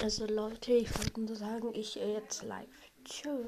Also Leute, ich wollte nur sagen, ich äh, jetzt live. Tschüss.